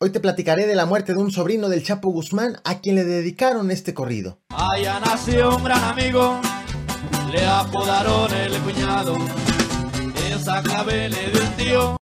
Hoy te platicaré de la muerte de un sobrino del Chapo Guzmán a quien le dedicaron este corrido. Allá nació un gran amigo, le apodaron el cuñado, esa le dio tío.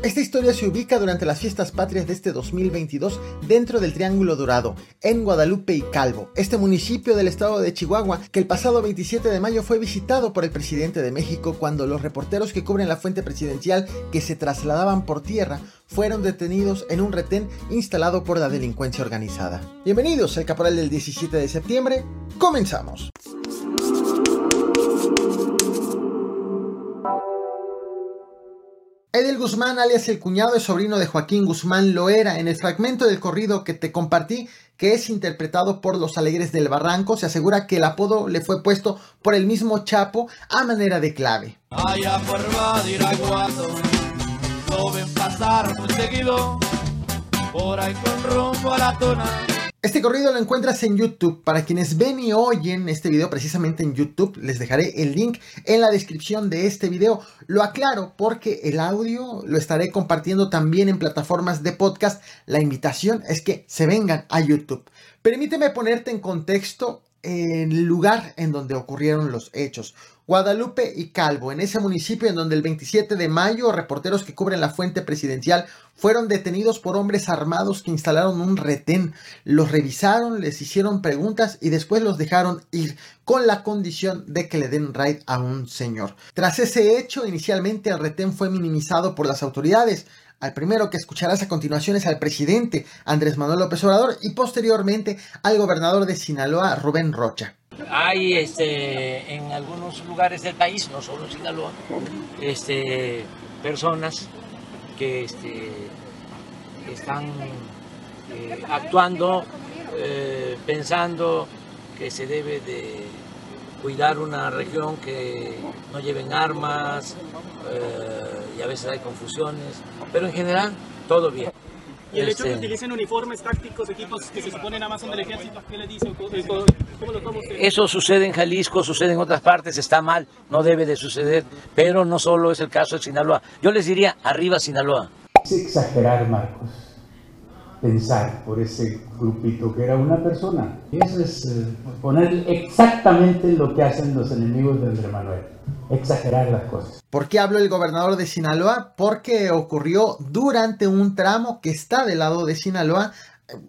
Esta historia se ubica durante las fiestas patrias de este 2022 dentro del Triángulo Dorado, en Guadalupe y Calvo, este municipio del estado de Chihuahua que el pasado 27 de mayo fue visitado por el presidente de México cuando los reporteros que cubren la fuente presidencial que se trasladaban por tierra fueron detenidos en un retén instalado por la delincuencia organizada. Bienvenidos al Caporal del 17 de septiembre, comenzamos. Edel Guzmán, alias el cuñado, es sobrino de Joaquín Guzmán Loera. En el fragmento del corrido que te compartí, que es interpretado por los Alegres del Barranco, se asegura que el apodo le fue puesto por el mismo Chapo a manera de clave. Este corrido lo encuentras en YouTube. Para quienes ven y oyen este video precisamente en YouTube, les dejaré el link en la descripción de este video. Lo aclaro porque el audio lo estaré compartiendo también en plataformas de podcast. La invitación es que se vengan a YouTube. Permíteme ponerte en contexto el lugar en donde ocurrieron los hechos. Guadalupe y Calvo, en ese municipio en donde el 27 de mayo reporteros que cubren la fuente presidencial fueron detenidos por hombres armados que instalaron un retén, los revisaron, les hicieron preguntas y después los dejaron ir con la condición de que le den raid a un señor. Tras ese hecho, inicialmente el retén fue minimizado por las autoridades. Al primero que escucharás a continuación es al presidente Andrés Manuel López Obrador y posteriormente al gobernador de Sinaloa, Rubén Rocha. Hay este, en algunos lugares del país, no solo en Sinaloa, este, personas que este, están eh, actuando eh, pensando que se debe de cuidar una región que no lleven armas eh, y a veces hay confusiones, pero en general todo bien. Y el hecho de que Este, utilicen uniformes tácticos, equipos que se suponen nada más son del ejército, ¿qué le dicen? ¿Cómo, cómo lo toma usted? Eso sucede en Jalisco, sucede en otras partes, está mal, no debe de suceder, pero no solo es el caso de Sinaloa. Yo les diría, arriba Sinaloa. Es exagerar, Marcos, pensar por ese grupito que era una persona. Y eso es eh, poner exactamente lo que hacen los enemigos de Andrés Manuel, exagerar las cosas. ¿Por qué habló el gobernador de Sinaloa? Porque ocurrió durante un tramo que está del lado de Sinaloa.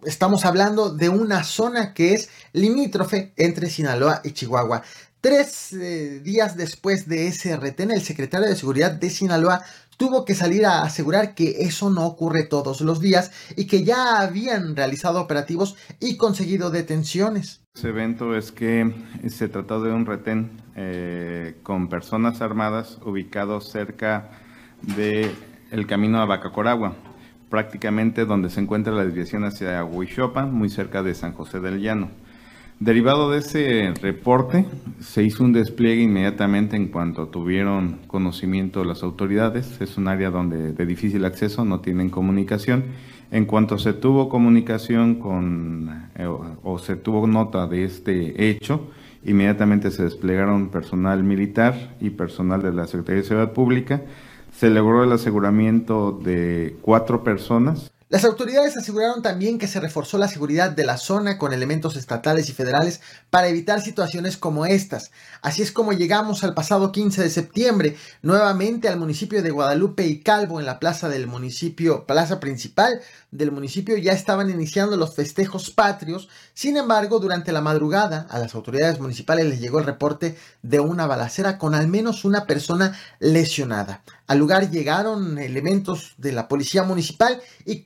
Estamos hablando de una zona que es limítrofe entre Sinaloa y Chihuahua. Tres eh, días después de ese retén, el secretario de Seguridad de Sinaloa tuvo que salir a asegurar que eso no ocurre todos los días y que ya habían realizado operativos y conseguido detenciones. Ese evento es que se trató de un retén eh, con personas armadas ubicados cerca del el camino a Bacacoragua, prácticamente donde se encuentra la desviación hacia Huixopa, muy cerca de San José del Llano. Derivado de ese reporte, se hizo un despliegue inmediatamente en cuanto tuvieron conocimiento las autoridades. Es un área donde de difícil acceso, no tienen comunicación. En cuanto se tuvo comunicación con eh, o, se tuvo nota de este hecho, inmediatamente se desplegaron personal militar y personal de la Secretaría de Seguridad Pública. Se logró el aseguramiento de cuatro personas. Las autoridades aseguraron también que se reforzó la seguridad de la zona con elementos estatales y federales para evitar situaciones como estas. Así es como llegamos al pasado 15 de septiembre, nuevamente al municipio de Guadalupe y Calvo en la plaza del municipio, plaza principal del municipio ya estaban iniciando los festejos patrios. Sin embargo, durante la madrugada a las autoridades municipales les llegó el reporte de una balacera con al menos una persona lesionada. Al lugar llegaron elementos de la policía municipal y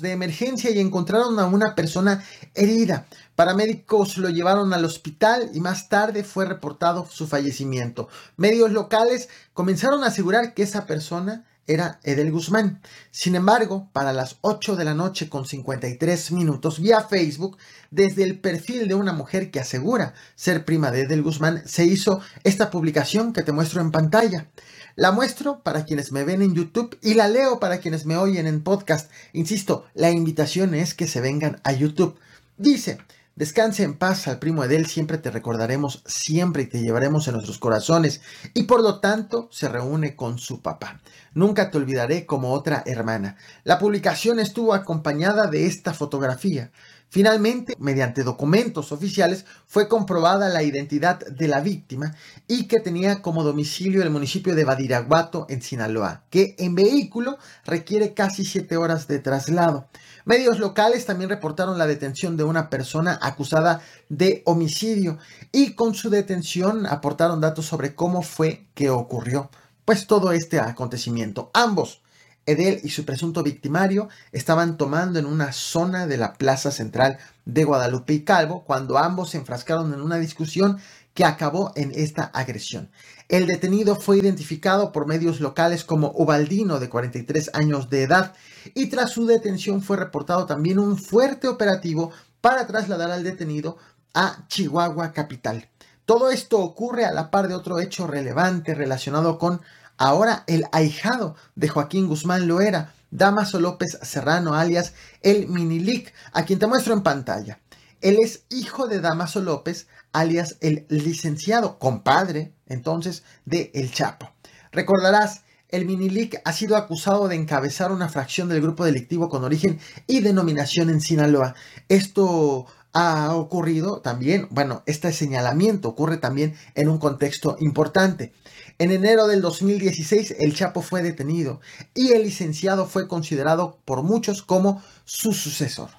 de emergencia y encontraron a una persona herida. Paramédicos lo llevaron al hospital y más tarde fue reportado su fallecimiento. Medios locales comenzaron a asegurar que esa persona era Edel Guzmán. Sin embargo, para las 8 de la noche con 53 minutos vía Facebook, desde el perfil de una mujer que asegura ser prima de Edel Guzmán, se hizo esta publicación que te muestro en pantalla. La muestro para quienes me ven en YouTube y la leo para quienes me oyen en podcast. Insisto, la invitación es que se vengan a YouTube. Dice, Descanse en paz al primo Edel, siempre te recordaremos, siempre y te llevaremos en nuestros corazones, y por lo tanto se reúne con su papá. Nunca te olvidaré como otra hermana. La publicación estuvo acompañada de esta fotografía. Finalmente, mediante documentos oficiales, fue comprobada la identidad de la víctima y que tenía como domicilio el municipio de Badiraguato, en Sinaloa, que en vehículo requiere casi siete horas de traslado. Medios locales también reportaron la detención de una persona acusada de homicidio y con su detención aportaron datos sobre cómo fue que ocurrió pues todo este acontecimiento. Ambos Edel y su presunto victimario estaban tomando en una zona de la plaza central de Guadalupe y Calvo cuando ambos se enfrascaron en una discusión que acabó en esta agresión. El detenido fue identificado por medios locales como Ubaldino, de 43 años de edad, y tras su detención fue reportado también un fuerte operativo para trasladar al detenido a Chihuahua capital. Todo esto ocurre a la par de otro hecho relevante relacionado con Ahora el ahijado de Joaquín Guzmán Loera, Damaso López Serrano, alias el Minilic, a quien te muestro en pantalla. Él es hijo de Damaso López, alias el licenciado, compadre, entonces, de El Chapo. Recordarás, el Minilic ha sido acusado de encabezar una fracción del grupo delictivo con origen y denominación en Sinaloa. Esto ha ocurrido también, bueno, este señalamiento ocurre también en un contexto importante. En enero del 2016 el Chapo fue detenido y el licenciado fue considerado por muchos como su sucesor.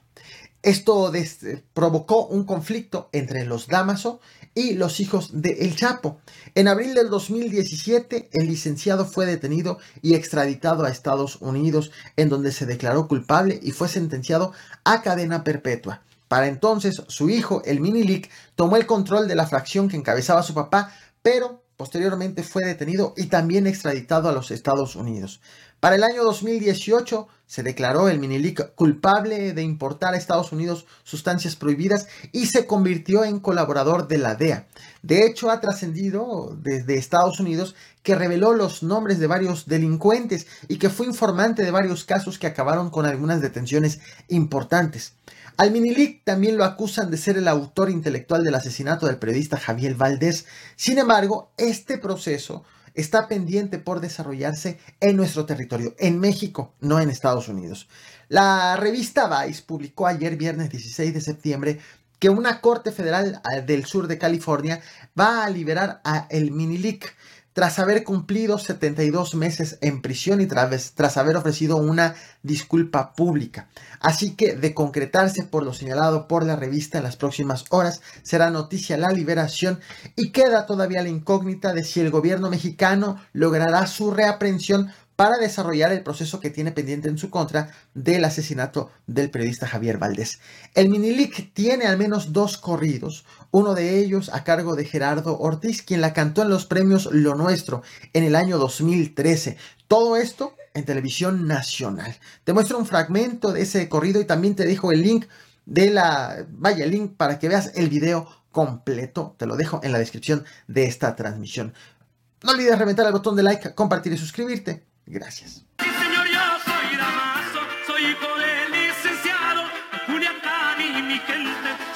Esto provocó un conflicto entre los Damaso y los hijos de El Chapo. En abril del 2017, el licenciado fue detenido y extraditado a Estados Unidos, en donde se declaró culpable y fue sentenciado a cadena perpetua. Para entonces, su hijo, el Minilic, tomó el control de la fracción que encabezaba su papá, pero Posteriormente fue detenido y también extraditado a los Estados Unidos. Para el año 2018 se declaró el Minilic culpable de importar a Estados Unidos sustancias prohibidas y se convirtió en colaborador de la DEA. De hecho, ha trascendido desde Estados Unidos que reveló los nombres de varios delincuentes y que fue informante de varios casos que acabaron con algunas detenciones importantes. Al Minilic también lo acusan de ser el autor intelectual del asesinato del periodista Javier Valdés. Sin embargo, este proceso está pendiente por desarrollarse en nuestro territorio, en México, no en Estados Unidos. La revista Vice publicó ayer, viernes 16 de septiembre, que una corte federal eh, del sur de California va a liberar a el Minilic tras haber cumplido 72 meses en prisión y tras, tras, haber ofrecido una disculpa pública. Así que, de concretarse por lo señalado por la revista en las próximas horas, será noticia la liberación y queda todavía la incógnita de si el gobierno mexicano logrará su reaprensión para desarrollar el proceso que tiene pendiente en su contra del asesinato del periodista Javier Valdés. El Minilic tiene al menos dos corridos, uno de ellos a cargo de Gerardo Ortiz, quien la cantó en los premios Lo Nuestro en el año 2013. Todo esto en televisión nacional. Te muestro un fragmento de ese corrido y también te dejo el link de la, vaya, el link para que veas el video completo. Te lo dejo en la descripción de esta transmisión. No olvides reventar el botón de like, compartir y suscribirte. Gracias. Sí, señor, yo soy Damaso, soy hijo del licenciado, Julián y mi gente.